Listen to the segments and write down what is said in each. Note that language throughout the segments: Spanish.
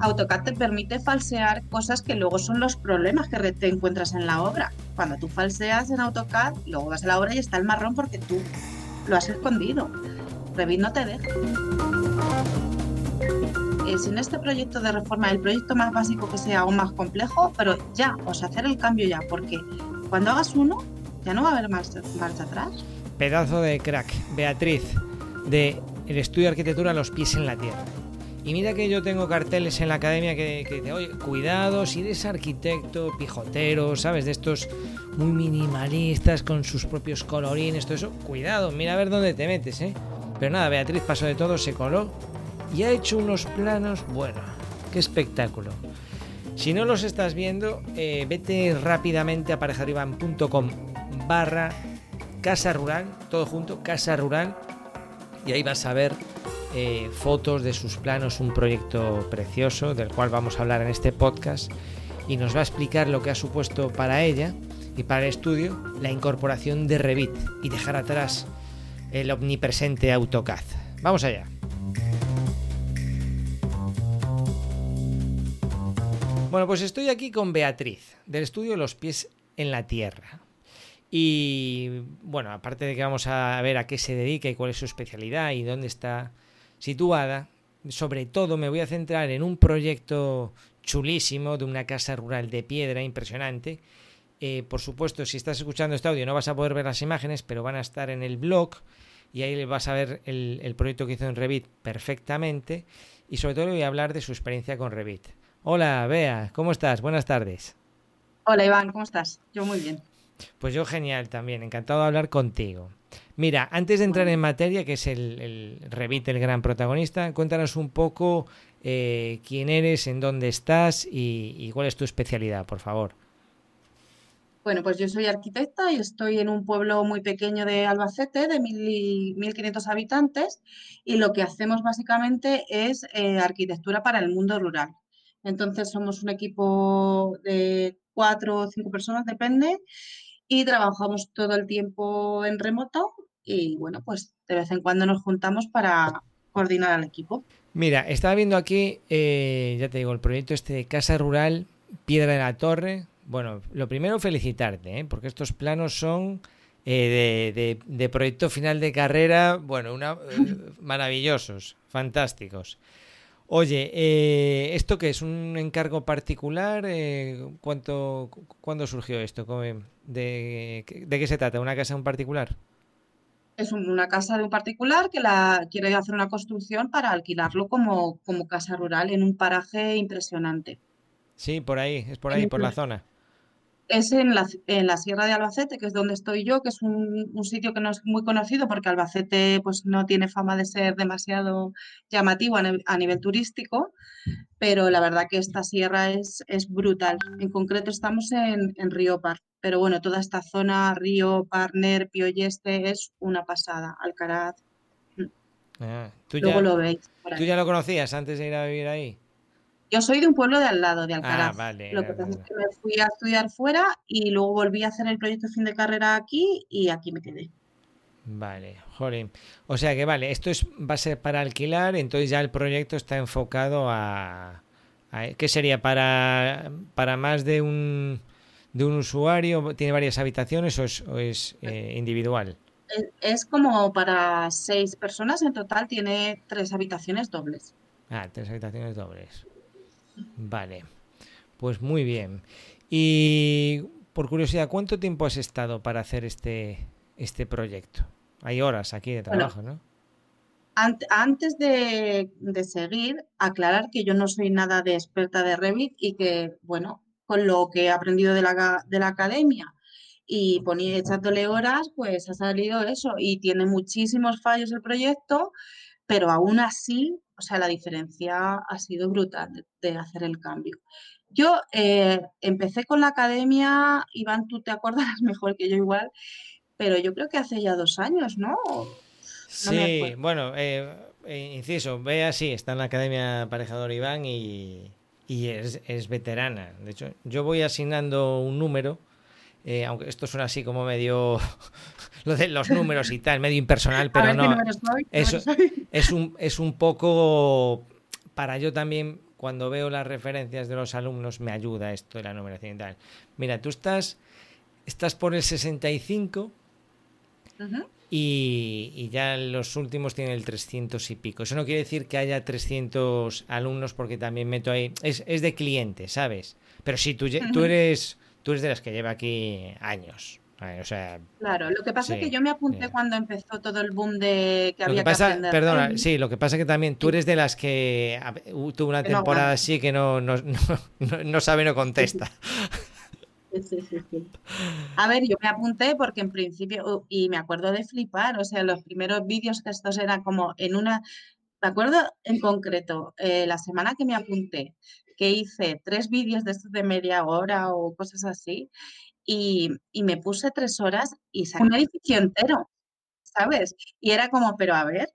AutoCAD te permite falsear cosas que luego son los problemas que te encuentras en la obra. Cuando tú falseas en AutoCAD, luego vas a la obra y está el marrón porque tú lo has escondido. Revit no te deja. Eh, sin este proyecto de reforma, el proyecto más básico que sea aún más complejo, pero ya, o sea, hacer el cambio ya, porque cuando hagas uno, ya no va a haber marcha, marcha atrás. Pedazo de crack, Beatriz, de el estudio de arquitectura Los pies en la tierra. Y mira que yo tengo carteles en la academia que, que dicen, oye, cuidado, si eres arquitecto, pijotero, ¿sabes? De estos muy minimalistas con sus propios colorines, todo eso, cuidado, mira a ver dónde te metes, ¿eh? Pero nada, Beatriz pasó de todo, se coló y ha hecho unos planos, bueno, qué espectáculo. Si no los estás viendo, eh, vete rápidamente a parejadriban.com barra casa rural, todo junto, casa rural, y ahí vas a ver eh, fotos de sus planos, un proyecto precioso del cual vamos a hablar en este podcast y nos va a explicar lo que ha supuesto para ella y para el estudio la incorporación de Revit y dejar atrás el omnipresente AutoCAD. Vamos allá. Bueno, pues estoy aquí con Beatriz, del estudio Los pies en la tierra. Y bueno, aparte de que vamos a ver a qué se dedica y cuál es su especialidad y dónde está situada, sobre todo me voy a centrar en un proyecto chulísimo de una casa rural de piedra impresionante. Eh, por supuesto, si estás escuchando este audio no vas a poder ver las imágenes, pero van a estar en el blog y ahí vas a ver el, el proyecto que hizo en Revit perfectamente y sobre todo le voy a hablar de su experiencia con Revit. Hola, Bea, ¿cómo estás? Buenas tardes. Hola, Iván, ¿cómo estás? Yo muy bien. Pues yo genial también, encantado de hablar contigo. Mira, antes de entrar en materia, que es el, el Revit el gran protagonista, cuéntanos un poco eh, quién eres, en dónde estás y, y, cuál es tu especialidad, por favor. Bueno, pues yo soy arquitecta y estoy en un pueblo muy pequeño de Albacete, de 1.500 habitantes, y lo que hacemos básicamente es eh, arquitectura para el mundo rural. Entonces somos un equipo de cuatro o cinco personas, depende, y trabajamos todo el tiempo en remoto y bueno, pues de vez en cuando nos juntamos para coordinar al equipo. Mira, estaba viendo aquí, eh, ya te digo, el proyecto este de Casa Rural, Piedra de la Torre. Bueno, lo primero felicitarte, ¿eh? porque estos planos son eh, de, de, de, proyecto final de carrera, bueno, una, eh, maravillosos, fantásticos. Oye, eh, ¿esto qué es? ¿Un encargo particular? Eh, ¿cuánto, ¿Cuándo surgió esto? ¿De, ¿De qué se trata? ¿Una casa en particular? Es una casa de un particular que la quiere hacer una construcción para alquilarlo como, como casa rural en un paraje impresionante. Sí, por ahí, es por ahí, por la zona es en la, en la, Sierra de Albacete, que es donde estoy yo, que es un, un, sitio que no es muy conocido porque Albacete pues, no tiene fama de ser demasiado llamativo a, a nivel turístico, pero la verdad que esta sierra es, es brutal. En concreto estamos en, en Río Par, pero bueno, toda esta zona, Río, Parner, Pioyeste, es una pasada, Alcaraz. Ah, ¿tú Luego ya, lo veis. ¿Tú ya lo conocías antes de ir a vivir ahí? Yo soy de un pueblo de al lado, de Alcaraz. Ah, vale, Lo que pasa es que me fui a estudiar fuera y luego volví a hacer el proyecto de fin de carrera aquí y aquí me quedé. Vale, jolín. O sea que vale, esto es, va a ser para alquilar, entonces ya el proyecto está enfocado a... a ¿Qué sería? ¿Para, para más de un, de un usuario? ¿Tiene varias habitaciones o es, o es eh, individual? Es, como para seis personas, en total tiene tres habitaciones dobles. Ah, tres habitaciones dobles. Vale, pues muy bien. Y por curiosidad, ¿cuánto tiempo has estado para hacer este, este proyecto? Hay horas aquí de trabajo, bueno, ¿no? Antes de, de, seguir, aclarar que yo no soy nada de experta de Revit y que, bueno, con lo que he aprendido de la, de la academia y ponía echándole horas, pues ha salido eso y tiene muchísimos fallos el proyecto, pero aún así o sea, la diferencia ha sido brutal de, de hacer el cambio. Yo eh, empecé con la academia, Iván, tú te acuerdas mejor que yo igual, pero yo creo que hace ya dos años, ¿no? no sí, bueno, eh, eh, inciso, vea, sí, está en la academia aparejador Iván y, y es, es, veterana. De hecho, yo voy asignando un número, eh, aunque esto suena así como medio lo de los números y tal, medio impersonal, pero no. Es, es, un, es un poco para yo también cuando veo las referencias de los alumnos me ayuda esto de la numeración y tal. Mira, tú estás, estás por el 65 y, ya los últimos tienen el 300 y pico. Eso no quiere decir que haya 300 alumnos porque también meto ahí... Es, es de cliente, ¿sabes? Pero sí, tú, tú, eres, tú eres de las que lleva aquí años. O sea, claro, lo que pasa es que yo me apunté cuando empezó todo el boom de que había que, aprender. Perdona, sí, lo que pasa es que también tú eres de las que tuvo una temporada así que no, no, no, no sabe, no contesta. Sí, sí, sí. A ver, yo me apunté porque en principio, y me acuerdo de flipar, o sea, los primeros vídeos que estos eran como en una, me acuerdo en concreto, eh, la semana que me apunté, que hice tres vídeos de estos de media hora o cosas así, y, y me puse tres horas y saqué un edificio entero, ¿sabes? Y era como, pero a ver,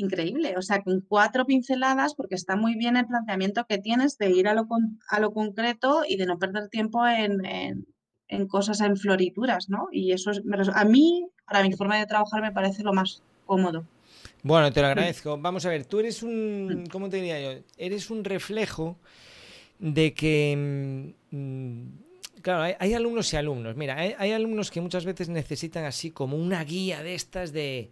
increíble. O sea, con cuatro pinceladas, porque está muy bien el planteamiento que tienes de ir a lo, a lo concreto y de no perder tiempo en, en, cosas, en florituras, ¿no? Y eso es, a mí, para mi forma de trabajar, me parece lo más cómodo. Bueno, te lo agradezco. Vamos a ver, tú eres un, ¿cómo te diría yo? Eres un reflejo de que... Mm, claro, hay, alumnos y alumnos. Mira, hay, alumnos que muchas veces necesitan así como una guía de estas de,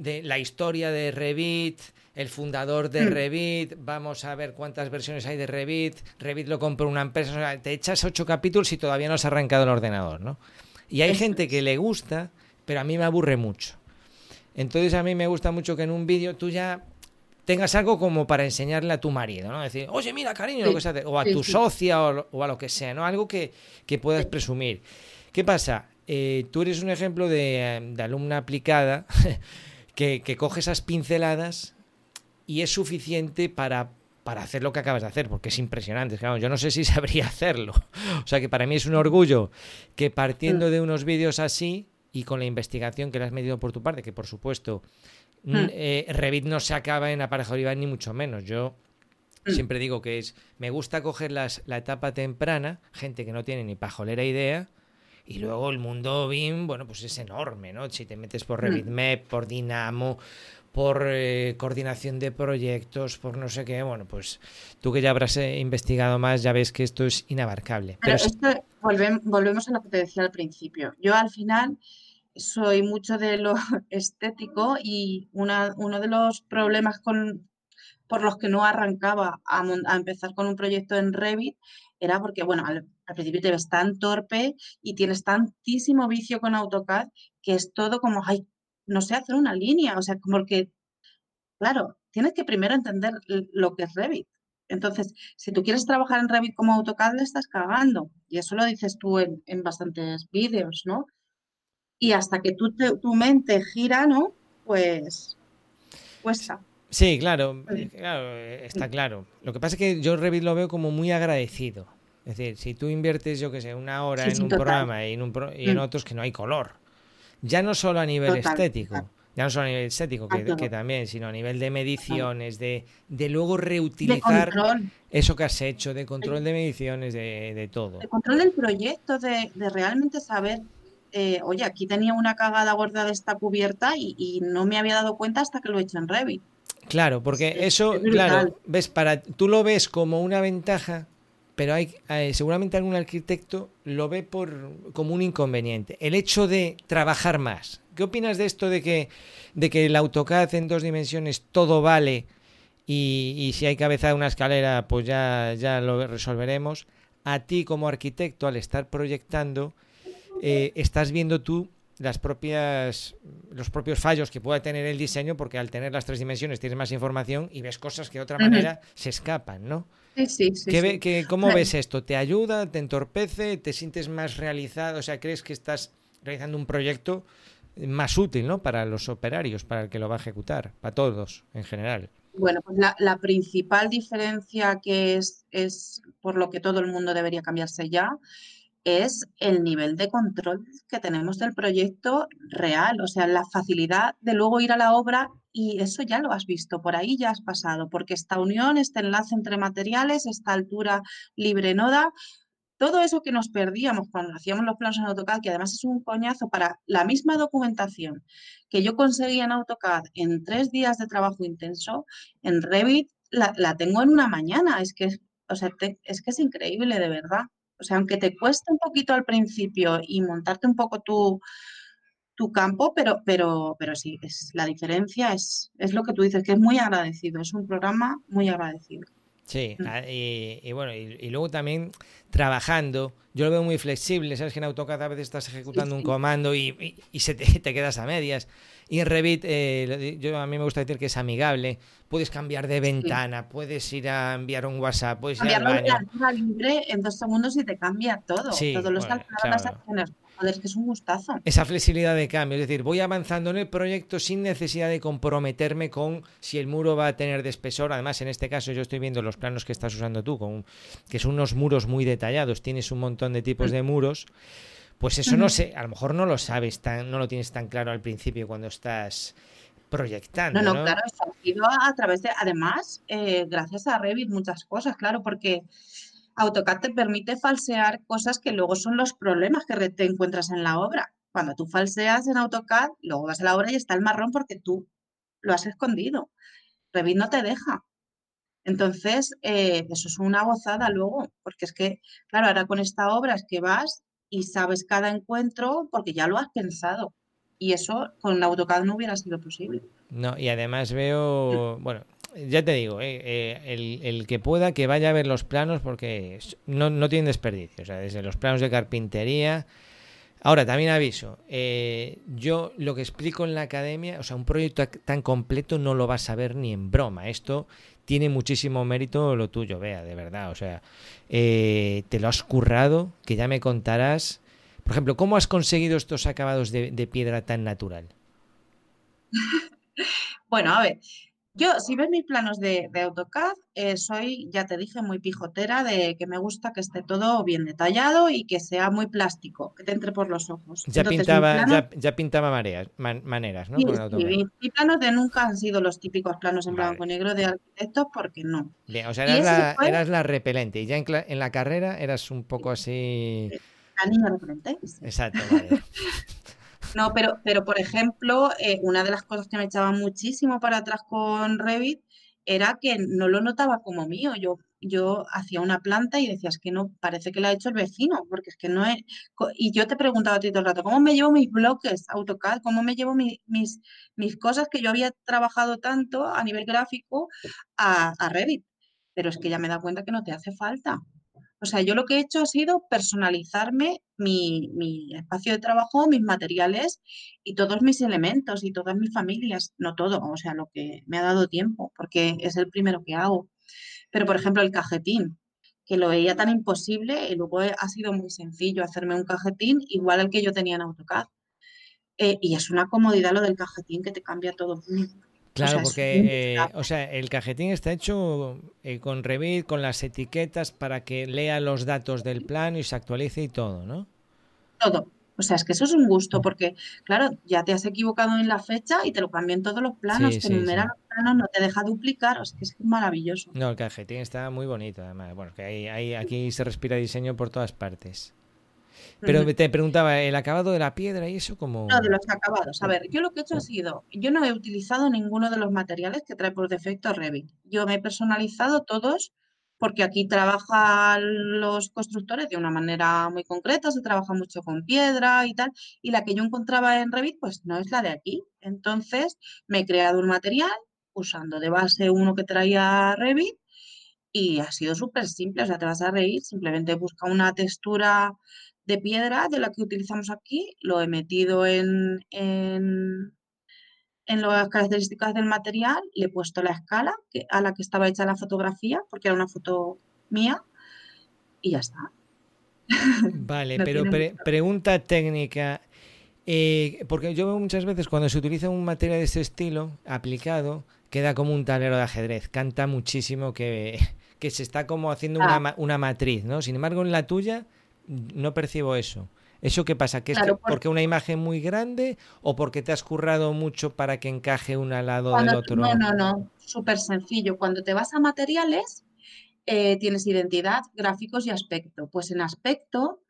de la historia de Revit, el fundador de mm. Revit, vamos a ver cuántas versiones hay de Revit, Revit lo compra una empresa, te echas ocho capítulos y todavía no has arrancado el ordenador, ¿no? Y hay gente que le gusta, pero a mí me aburre mucho. Entonces a mí me gusta mucho que en un vídeo tú ya tengas algo como para enseñarle a tu marido, ¿no? Decir, oye, mira, cariño, lo que se hace, o a tu socia o, a lo que sea, ¿no? Algo que, puedas presumir. ¿Qué pasa? Eh, tú eres un ejemplo de, de alumna aplicada que, coge esas pinceladas y es suficiente para, para hacer lo que acabas de hacer, porque es impresionante. yo no sé si sabría hacerlo. O sea que para mí es un orgullo que partiendo mm. de unos vídeos así y con la investigación que le has medido por tu parte, que por supuesto mm. eh, Revit no se acaba en aparejador ni mucho menos. Yo mm. siempre digo que es, me gusta coger las, la etapa temprana, gente que no tiene ni pajolera idea, y luego el mundo BIM, bueno, pues es enorme, ¿no? Si te metes por RevitMap, por Dynamo, por eh, coordinación de proyectos, por no sé qué, bueno, pues tú que ya habrás eh, investigado más, ya ves que esto es inabarcable. Pero, esto, volvemos a lo que te decía al principio. Yo al final soy mucho de lo estético y una, uno de los problemas con, por los que no arrancaba a, a empezar con un proyecto en Revit era porque, bueno, al, principio te ves tan torpe y tienes tantísimo vicio con AutoCAD que es todo como, ay, no sé hacer una línea, o sea, como que, claro, tienes que primero entender lo que es Revit. Entonces, si tú quieres trabajar en Revit como AutoCAD, le estás cagando. Y eso lo dices tú en, bastantes vídeos, ¿no? Y hasta que tú tu mente gira, ¿no? Pues cuesta. Sí, claro, claro, eh, está claro. Lo que pasa es que yo Revit lo veo como muy agradecido. Es decir, si tú inviertes, yo que sé, una hora en un programa y en, un y en mm. otros que no hay color, ya no solo a nivel estético, ya no solo a nivel estético, que, también, sino a nivel de mediciones, de, de luego reutilizar eso que has hecho, de control de mediciones, de, de todo. De control del proyecto, de, de realmente saber eh, oye, aquí tenía una cagada guardada esta cubierta y, y, no me había dado cuenta hasta que lo he hecho en Revit. Claro, porque eso, claro, ves, para, tú lo ves como una ventaja, pero hay, eh, seguramente algún arquitecto lo ve por, como un inconveniente. El hecho de trabajar más. ¿Qué opinas de esto de que, de que el AutoCAD en dos dimensiones todo vale y, si hay que cabeza una escalera, pues ya, ya lo resolveremos? A ti como arquitecto, al estar proyectando, eh, estás viendo tú las propias, los propios fallos que pueda tener el diseño, porque al tener las tres dimensiones tienes más información y ves cosas que de otra manera se escapan, ¿no? Sí, sí, sí. ¿Cómo ves esto? ¿Te ayuda? ¿Te entorpece? ¿Te sientes más realizado? O sea, ¿crees que estás realizando un proyecto más útil, ¿no? Para los operarios, para el que lo va a ejecutar, para todos en general. Bueno, pues la, la principal diferencia que es, es por lo que todo el mundo debería cambiarse ya es el nivel de control que tenemos del proyecto real, o sea, la facilidad de luego ir a la obra y eso ya lo has visto, por ahí ya has pasado, porque esta unión, este enlace entre materiales, esta altura libre noda, todo eso que nos perdíamos cuando hacíamos los planos en AutoCAD, que además es un coñazo para la misma documentación que yo conseguía en AutoCAD en tres días de trabajo intenso, en Revit la, tengo en una mañana. Es que, o sea, es que es increíble, de verdad. O sea, aunque te cueste un poquito al principio y montarte un poco tu, tu campo, pero, pero, pero sí, es, la diferencia es, es lo que tú dices, que es muy agradecido, es un programa muy agradecido. Sí, mm. ah, y, bueno, y, luego también trabajando, yo lo veo muy flexible, sabes que en AutoCAD a veces estás ejecutando un comando y, se te, te, quedas a medias. Y en Revit, eh, yo a mí me gusta decir que es amigable, puedes cambiar de ventana, puedes ir a enviar un WhatsApp, puedes ir al baño. libre en dos segundos y te cambia todo, todos los las acciones Joder, es que es un gustazo. Esa flexibilidad de cambio, es decir, voy avanzando en el proyecto sin necesidad de comprometerme con si el muro va a tener de espesor. Además, en este caso yo estoy viendo los planos que estás usando tú, con, que son unos muros muy detallados, tienes un montón de tipos de muros. Pues eso no sé, a lo mejor no lo sabes tan, no lo tienes tan claro al principio cuando estás proyectando. No, no, claro, ha sido a través de, además, eh, gracias a Revit, muchas cosas, claro, porque AutoCAD te permite falsear cosas que luego son los problemas que te encuentras en la obra. Cuando tú falseas en AutoCAD, luego vas a la obra y está el marrón porque tú lo has escondido. Revit no te deja. Entonces, eh, eso es una gozada luego, porque es que, claro, ahora con esta obra es que vas y sabes cada encuentro porque ya lo has pensado. Y eso con AutoCAD no hubiera sido posible. No, y además veo, bueno, ya te digo, eh, eh, el, que pueda que vaya a ver los planos porque no, no tiene desperdicio. O sea, desde los planos de carpintería. Ahora, también aviso, eh, yo lo que explico en la academia, o sea, un proyecto tan completo no lo vas a ver ni en broma. Esto tiene muchísimo mérito lo tuyo, vea, de verdad. O sea, te lo has currado, que ya me contarás. Por ejemplo, ¿cómo has conseguido estos acabados de, de piedra tan natural? bueno, a ver, yo, si ves mis planos de, AutoCAD, eh, soy, ya te dije, muy pijotera de que me gusta que esté todo bien detallado y que sea muy plástico, que te entre por los ojos. Ya pintaba, ya, pintaba mareas, maneras, ¿no? Sí, mis planos de nunca han sido los típicos planos en blanco y negro de arquitectos porque no. o sea, eras la, repelente y ya en, la carrera eras un poco así... La niña repelente. Exacto, vale. No, pero, pero por ejemplo, eh, una de las cosas que me echaba muchísimo para atrás con Revit era que no lo notaba como mío. Yo, yo hacía una planta y decías que no, parece que la ha hecho el vecino, porque es que no es. Y yo te preguntaba a ti todo el rato, ¿cómo me llevo mis bloques AutoCAD? ¿Cómo me llevo mis, mis cosas que yo había trabajado tanto a nivel gráfico a, a Revit? Pero es que ya me da cuenta que no te hace falta. O sea, yo lo que he hecho ha sido personalizarme mi, espacio de trabajo, mis materiales y todos mis elementos y todas mis familias, no todo, o sea, lo que me ha dado tiempo, porque es el primero que hago. Pero, por ejemplo, el cajetín, que lo veía tan imposible y luego ha sido muy sencillo hacerme un cajetín igual al que yo tenía en AutoCAD. Eh, y es una comodidad lo del cajetín que te cambia todo. Claro, porque eh, o sea, el cajetín está hecho eh, con Revit, con las etiquetas para que lea los datos del plano y se actualice y todo, ¿no? Todo. O sea, es que eso es un gusto porque, claro, ya te has equivocado en la fecha y te lo cambian todos los planos, te enumeran los planos, no te deja duplicar, o sea, que es maravilloso. No, el cajetín está muy bonito, además. Bueno, que hay, aquí se respira diseño por todas partes. Pero te preguntaba, ¿el acabado de la piedra y eso como...? No, de los acabados. A ver, yo lo que he hecho ha sido, yo no he utilizado ninguno de los materiales que trae por defecto Revit. Yo me he personalizado todos porque aquí trabajan los constructores de una manera muy concreta, se trabaja mucho con piedra y tal, y la que yo encontraba en Revit, pues no es la de aquí. Entonces, me he creado un material usando de base uno que traía Revit y ha sido súper simple, o sea, te vas a reír, simplemente busca una textura de piedra de la que utilizamos aquí, lo he metido en, en, las características del material, le he puesto la escala a la que estaba hecha la fotografía, porque era una foto mía, y ya está. Vale, pero pregunta técnica. Eh, porque yo veo muchas veces cuando se utiliza un material de este estilo aplicado, queda como un tablero de ajedrez. Canta muchísimo que, que se está como haciendo una, ah. una matriz, ¿no? Sin embargo, en la tuya no percibo eso. ¿Eso qué pasa? ¿Que es porque una imagen muy grande o porque te has currado mucho para que encaje una al lado del otro? No, no, no, súper sencillo. Cuando te vas a materiales, eh, tienes identidad, gráficos y aspecto. Pues en aspecto,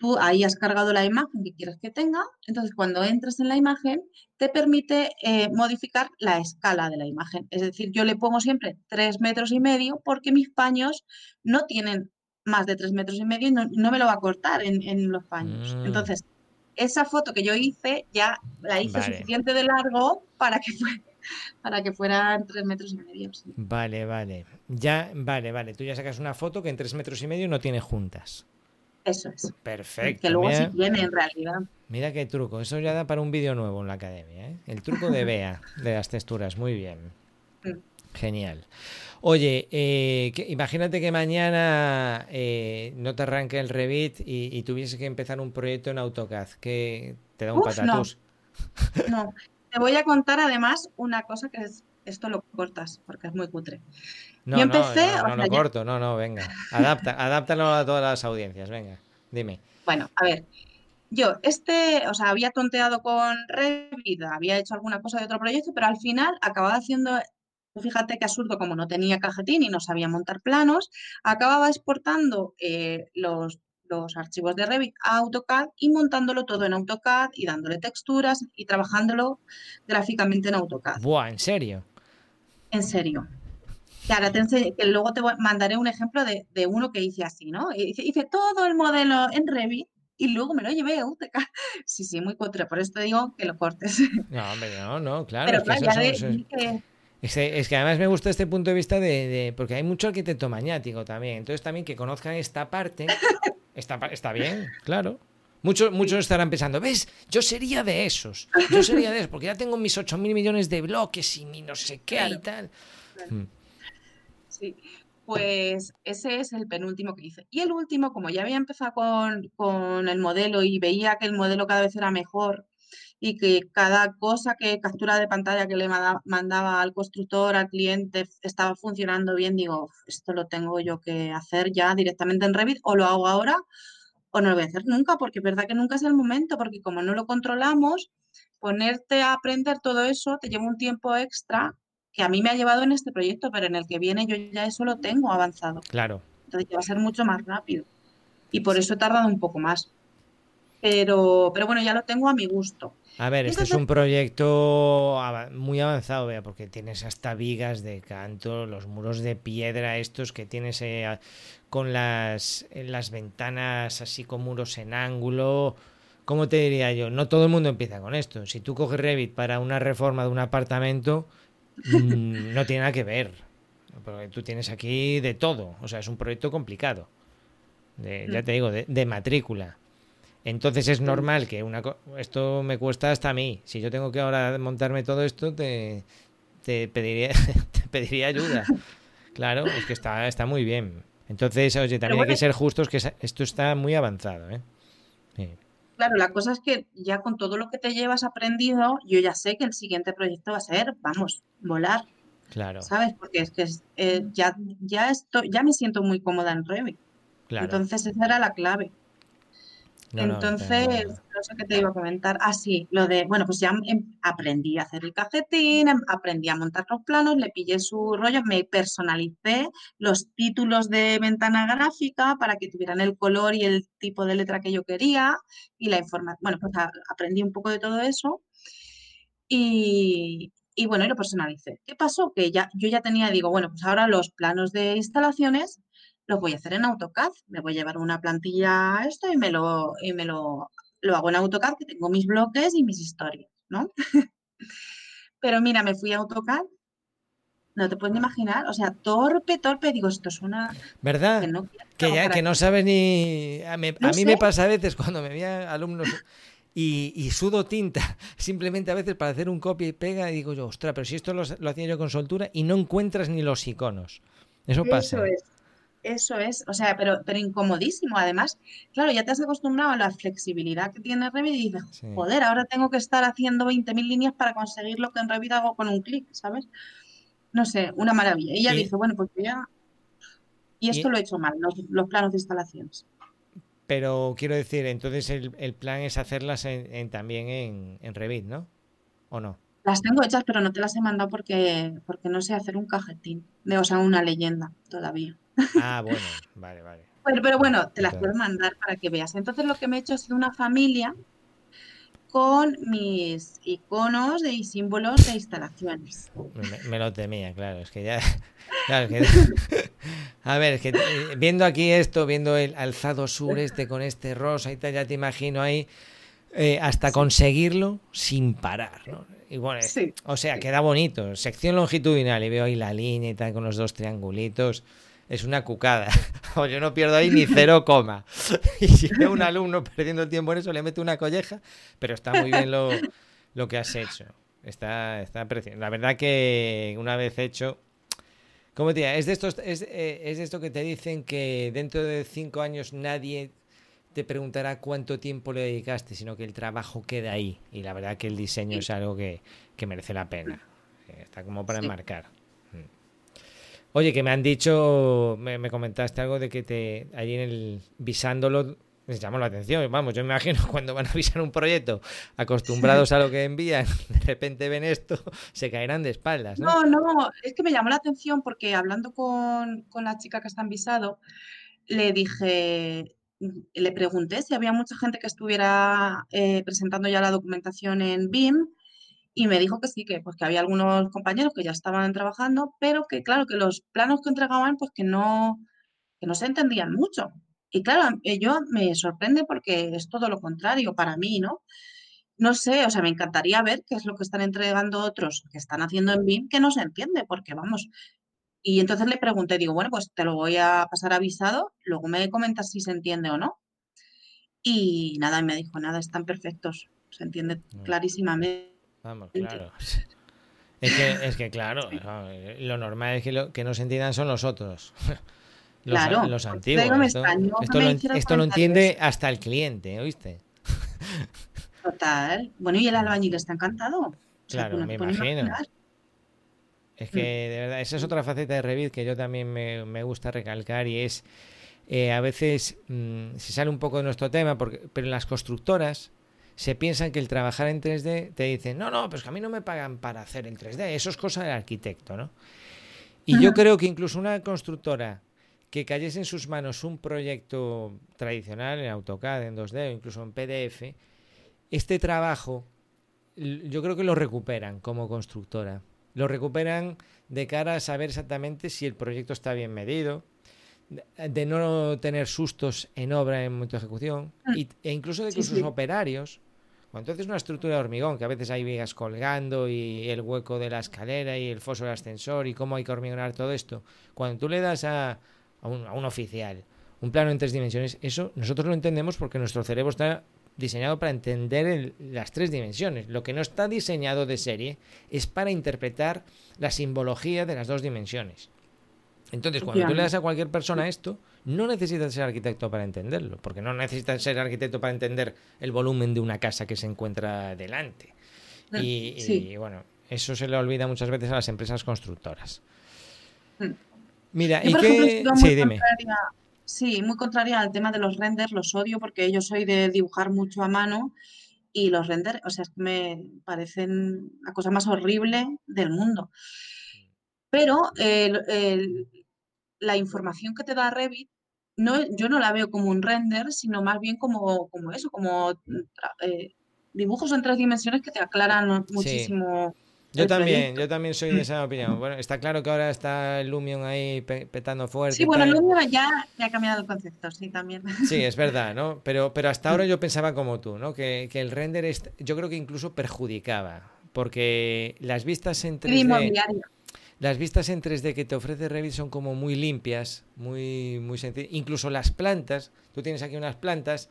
Tú ahí has cargado la imagen que quieres que tenga, entonces cuando entres en la imagen te permite eh, modificar la escala de la imagen. Es decir, yo le pongo siempre tres metros y medio porque mis paños no tienen más de tres metros y medio y no, me lo va a cortar en, los paños. Mm. Entonces, esa foto que yo hice ya la hice suficiente de largo para que fuera para que fueran tres metros y medio. Vale, vale. Ya, vale, vale. Tú ya sacas una foto que en tres metros y medio no tiene juntas. Eso es. Perfecto. Que luego sí tiene en realidad. Mira qué truco. Eso ya da para un vídeo nuevo en la academia. ¿eh? El truco de Bea, de las texturas. Muy bien. Mm. Genial. Oye, eh, imagínate que mañana eh, no te arranque el Revit y, tuviese que empezar un proyecto en AutoCAD. que ¿Te da un patatús? No. Te voy a contar además una cosa que es, esto lo cortas porque es muy cutre. No, Yo empecé, no, no, no, corto, no, no, venga. Adapta, adáptalo a todas las audiencias, venga, dime. Bueno, a ver, yo este, o sea, había tonteado con Revit, había hecho alguna cosa de otro proyecto, pero al final acababa haciendo, fíjate qué absurdo, como no tenía cajetín y no sabía montar planos, acababa exportando eh, los los archivos de Revit a AutoCAD y montándolo todo en AutoCAD y dándole texturas y trabajándolo gráficamente en AutoCAD. Buah, ¿en serio? En serio. Claro, te que luego te mandaré un ejemplo de, uno que hice así, ¿no? Hice, todo el modelo en Revit y luego me lo llevé a AutoCAD. Sí, sí, muy cutre, por eso te digo que lo cortes. No, hombre, no, no, claro. es que además me gusta este punto de vista de, porque hay mucho arquitecto maniático también. Entonces también que conozcan esta parte Está, está bien, claro. Muchos, muchos estarán pensando, ¿ves? Yo sería de esos. Yo sería de esos, porque ya tengo mis 8 mil millones de bloques y mi no sé qué y tal. Mm. Sí, pues ese es el penúltimo que hice. Y el último, como ya había empezado con, con el modelo y veía que el modelo cada vez era mejor y que cada cosa que captura de pantalla que le mandaba al constructor, al cliente, estaba funcionando bien, digo, esto lo tengo yo que hacer ya directamente en Revit o lo hago ahora o no lo voy a hacer nunca, porque es verdad que nunca es el momento, porque como no lo controlamos, ponerte a aprender todo eso te lleva un tiempo extra que a mí me ha llevado en este proyecto, pero en el que viene yo ya eso lo tengo avanzado. Claro. Entonces va a ser mucho más rápido. Y por eso he tardado un poco más. Pero, pero bueno, ya lo tengo a mi gusto. A ver, este es un proyecto muy avanzado, vea, porque tienes hasta vigas de canto, los muros de piedra estos que tienes eh, con las, las ventanas así con muros en ángulo. ¿Cómo te diría yo? No todo el mundo empieza con esto. Si tú coges Revit para una reforma de un apartamento, mm, no tiene nada que ver. Porque tú tienes aquí de todo. O sea, es un proyecto complicado. ya mm. te digo, de matrícula. Entonces es normal que una esto me cuesta hasta a mí. Si yo tengo que ahora montarme todo esto, te, te pediría, te pediría ayuda. Claro, es que está, está muy bien. Entonces, oye, también hay que ser justos que esto está muy avanzado. ¿eh? Claro, la cosa es que ya con todo lo que te llevas aprendido, yo ya sé que el siguiente proyecto va a ser, vamos, volar. Claro. ¿Sabes? Porque es que eh, ya, ya, estoy, ya me siento muy cómoda en Revit. Claro. Entonces esa era la clave. Entonces, no, sé qué te iba a comentar. Ah, sí, lo de, bueno, pues ya em, aprendí a hacer el cajetín, em, aprendí a montar los planos, le pillé su rollo, me personalicé los títulos de ventana gráfica para que tuvieran el color y el tipo de letra que yo quería y la información. Bueno, pues aprendí un poco de todo eso y, y bueno, y lo personalicé. ¿Qué pasó? Que ya, yo ya tenía, digo, bueno, pues ahora los planos de instalaciones lo voy a hacer en AutoCAD. Me voy a llevar una plantilla a esto y me lo, y me lo, lo hago en AutoCAD, que tengo mis bloques y mis historias, ¿no? Pero mira, me fui a AutoCAD no te puedes imaginar, o sea, torpe, torpe, digo, esto es una... ¿Verdad? Que, ya, que no sabes ni... A, mí me pasa a veces cuando me vean alumnos y, sudo tinta, simplemente a veces para hacer un copia y pega y digo yo, ostras, pero si esto lo, hacía yo con soltura y no encuentras ni los iconos. Eso pasa. Eso es. Eso es, o sea, pero, pero incomodísimo. Además, claro, ya te has acostumbrado a la flexibilidad que tiene Revit y dices, joder, ahora tengo que estar haciendo 20.000 líneas para conseguir lo que en Revit hago con un clic, ¿sabes? No sé, una maravilla. Y ella dice, bueno, pues ya... Y esto lo he hecho mal, los, planos de instalaciones. Pero quiero decir, entonces el, plan es hacerlas en, también en, en Revit, ¿no? ¿O no? Las tengo hechas, pero no te las he mandado porque, porque no sé hacer un cajetín, de, o sea, una leyenda todavía. Ah, bueno, vale, vale. Pero, pero bueno, te las puedo mandar para que veas. Entonces lo que me he hecho es una familia con mis iconos y símbolos de instalaciones. Me, lo temía, claro, es que ya... a ver, es que eh, viendo aquí esto, viendo el alzado sureste con este rosa y tal, ya te imagino ahí eh, hasta conseguirlo sin parar, ¿no? Y bueno, o sea, queda bonito. Sección longitudinal y veo ahí la línea y tal con los dos triangulitos es una cucada. o yo no pierdo ahí ni cero coma. y si veo un alumno perdiendo el tiempo en eso, le meto una colleja, pero está muy bien lo, lo que has hecho. Está, está precioso. La verdad que una vez hecho, ¿cómo te Es de, estos, es, eh, es de esto que te dicen que dentro de cinco años nadie te preguntará cuánto tiempo le dedicaste, sino que el trabajo queda ahí. Y la verdad que el diseño es algo que, que merece la pena. Está como para enmarcar. Oye, que me han dicho, me, comentaste algo de que te allí en el visándolo les llamó la atención. Vamos, yo me imagino cuando van a visar un proyecto, acostumbrados a lo que envían, de repente ven esto, se caerán de espaldas. No, no, no es que me llamó la atención porque hablando con, la chica que está en visado, le dije, le pregunté si había mucha gente que estuviera eh, presentando ya la documentación en BIM y me dijo que sí, que, pues, que había algunos compañeros que ya estaban trabajando, pero que claro, que los planos que entregaban, pues que no, que no se entendían mucho. Y claro, yo me sorprende porque es todo lo contrario para mí, ¿no? No sé, o sea, me encantaría ver qué es lo que están entregando otros que están haciendo en BIM que no se entiende, porque vamos. Y entonces le pregunté, digo, bueno, pues te lo voy a pasar avisado, luego me comentas si se entiende o no. Y nada, me dijo, nada, están perfectos, se entiende clarísimamente. Vamos, claro. Es que, es que claro, lo normal es que lo que no se entiendan son los otros. Los, claro, los antiguos. Esto, lo, entiende hasta el cliente, ¿oíste? Total. Bueno, y el albañil está encantado. Claro, me imagino. Es que, de verdad, esa es otra faceta de Revit que yo también me, gusta recalcar y es, eh, a veces, mm, se sale un poco de nuestro tema, porque, pero en las constructoras, se piensan que el trabajar en 3D te dicen, no, no, pues que a mí no me pagan para hacer en 3D, eso es cosa del arquitecto, ¿no? Y yo creo que incluso una constructora que cayese en sus manos un proyecto tradicional en AutoCAD, en 2D o incluso en PDF, este trabajo yo creo que lo recuperan como constructora. Lo recuperan de cara a saber exactamente si el proyecto está bien medido, de no tener sustos en obra en momento de ejecución, ah. e incluso de que sus operarios cuando haces una estructura de hormigón, que a veces hay vigas colgando y el hueco de la escalera y el foso del ascensor y cómo hay que hormigonar todo esto, cuando tú le das a, un, oficial un plano en tres dimensiones, eso nosotros lo entendemos porque nuestro cerebro está diseñado para entender las tres dimensiones. Lo que no está diseñado de serie es para interpretar la simbología de las dos dimensiones. Entonces, cuando tú le das a cualquier persona esto, no necesitas ser arquitecto para entenderlo, porque no necesitas ser arquitecto para entender el volumen de una casa que se encuentra delante. Mm, y, bueno, eso se le olvida muchas veces a las empresas constructoras. Mm. Mira, y qué... Sí, dime. Sí, muy contraria al tema de los renders, los odio porque yo soy de dibujar mucho a mano y los renders, o sea, me parecen la cosa más horrible del mundo. Pero el, la información que te da Revit, no, yo no la veo como un render, sino más bien como, como eso, como eh, dibujos en tres dimensiones que te aclaran muchísimo. Yo también, yo también soy de esa opinión. Bueno, está claro que ahora está Lumion ahí petando fuerte. Sí, bueno, Lumion ya, ha cambiado el concepto, sí, también. Sí, es verdad, ¿no? Pero, pero hasta ahora yo pensaba como tú, ¿no? Que, que el render, yo creo que incluso perjudicaba, porque las vistas en 3D... Las vistas en 3D que te ofrece Revit son como muy limpias, muy, muy sencillas. Incluso las plantas, tú tienes aquí unas plantas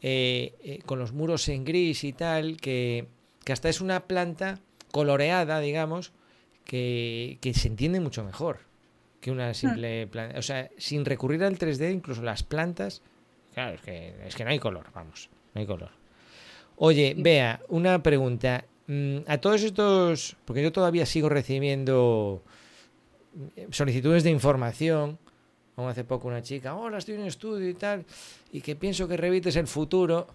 eh, eh, con los muros en gris y tal, que, hasta es una planta coloreada, digamos, que, se entiende mucho mejor que una simple hmm. planta. O sea, sin recurrir al 3D, incluso las plantas, claro, es que, es que no hay color, vamos, no hay color. Oye, vea, una pregunta. Mm, a todos estos, porque yo todavía sigo recibiendo eh, solicitudes de información, como hace poco una chica, hola, estoy en un estudio y tal, y que pienso que Revit es el futuro,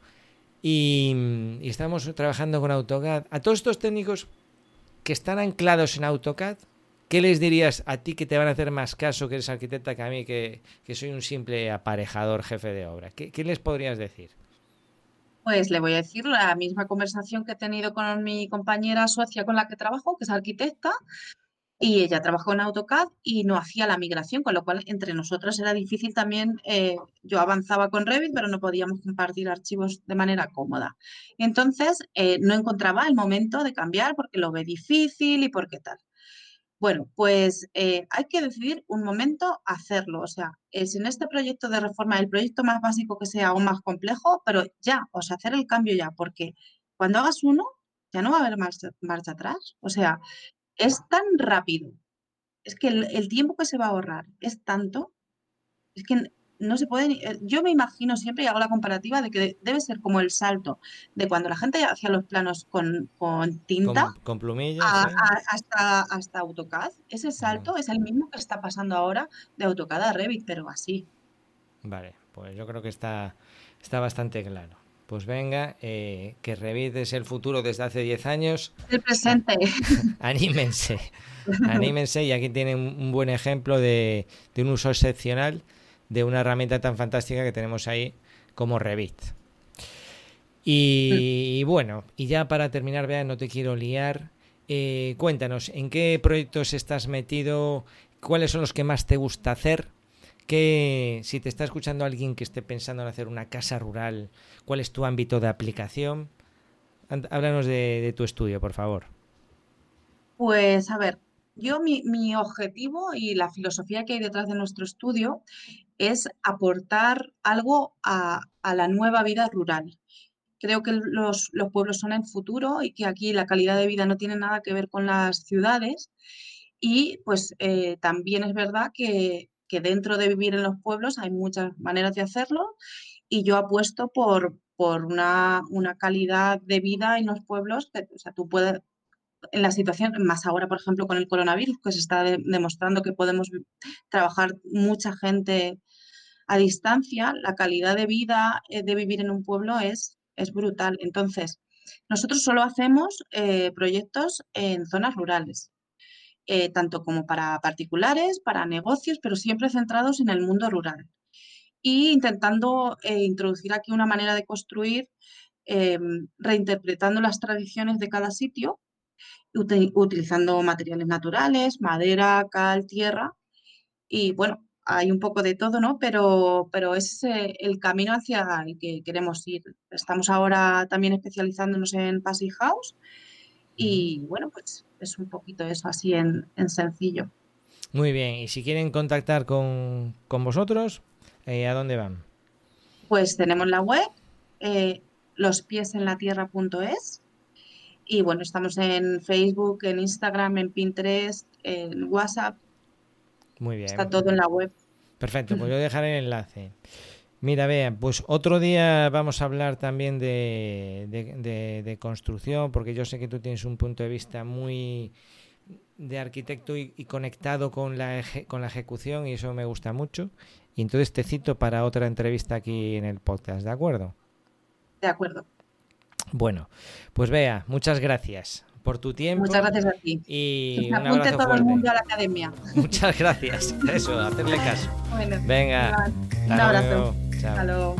y, mm, y, estamos trabajando con AutoCAD. A todos estos técnicos que están anclados en AutoCAD, ¿qué les dirías a ti que te van a hacer más caso que eres arquitecta que a mí que, soy un simple aparejador jefe de obra? ¿Qué, ¿Qué, les podrías decir? Pues le voy a decir la misma conversación que he tenido con mi compañera socia con la que trabajo, que es arquitecta, y ella trabajó en AutoCAD y no hacía la migración, con lo cual entre nosotros era difícil también, eh, yo avanzaba con Revit, pero no podíamos compartir archivos de manera cómoda. Entonces, eh, no encontraba el momento de cambiar porque lo ve difícil y porque tal. Bueno, pues eh, hay que decidir un momento hacerlo. O sea, es en este proyecto de reforma el proyecto más básico que sea aún más complejo, pero ya, o sea, hacer el cambio ya, porque cuando hagas uno, ya no va a haber marcha, marcha atrás. O sea, es tan rápido, es que el, tiempo que se va a ahorrar es tanto, es que no se puede, eh, yo me imagino siempre y hago la comparativa de que debe ser como el salto de cuando la gente hacía los planos con, tinta con, plumillas hasta, hasta AutoCAD. Ese salto es el mismo que está pasando ahora de AutoCAD a Revit, pero así. Vale, pues yo creo que está, está bastante claro. Pues venga, eh, que revides el futuro desde hace 10 años. El presente. anímense, anímense y aquí tienen un buen ejemplo de, un uso excepcional de una herramienta tan fantástica que tenemos ahí como Revit. Y, bueno, y ya para terminar, vean, no te quiero liar. Eh, cuéntanos, ¿en qué proyectos estás metido? ¿Cuáles son los que más te gusta hacer? que si te está escuchando alguien que esté pensando en hacer una casa rural, ¿cuál es tu ámbito de aplicación? Háblanos de, tu estudio, por favor. Pues a ver, yo mi, objetivo y la filosofía que hay detrás de nuestro estudio es aportar algo a, la nueva vida rural. Creo que los, pueblos son el futuro y que aquí la calidad de vida no tiene nada que ver con las ciudades. Y pues eh, también es verdad que, que dentro de vivir en los pueblos hay muchas maneras de hacerlo y yo apuesto por, por una, calidad de vida en los pueblos que, o sea, tú puedes, en la situación, más ahora, por ejemplo, con el coronavirus, que se está demostrando que podemos trabajar mucha gente a distancia, la calidad de vida eh, de vivir en un pueblo es, es brutal. Entonces, nosotros solo hacemos eh, proyectos en zonas rurales. Eh, tanto como para particulares, para negocios, pero siempre centrados en el mundo rural. Y intentando eh, introducir aquí una manera de construir, eh, reinterpretando las tradiciones de cada sitio, utilizando materiales naturales, madera, cal, tierra. Y bueno, hay un poco de todo, ¿no? Pero, pero es el camino hacia el que queremos ir. Estamos ahora también especializándonos en Passy House y bueno, pues es un poquito eso así en, sencillo. Muy bien, y si quieren contactar con, vosotros, eh, ¿a dónde van? Pues tenemos la web, eh, lospiesenlatierra.es y bueno, estamos en Facebook, en Instagram, en Pinterest, en WhatsApp. Muy bien. Está todo en la web. Perfecto, pues yo dejaré el enlace. Mira, vean, pues otro día vamos a hablar también de, construcción, porque yo sé que tú tienes un punto de vista muy de arquitecto y, conectado con la, con la ejecución y eso me gusta mucho. Y entonces te cito para otra entrevista aquí en el podcast, ¿de acuerdo? De acuerdo. Bueno, pues vea, muchas gracias por tu tiempo. Muchas gracias a ti. Y un abrazo todo el mundo a la academia. Muchas gracias. Eso, hacerle caso. Bueno, Venga. Un abrazo. Chao.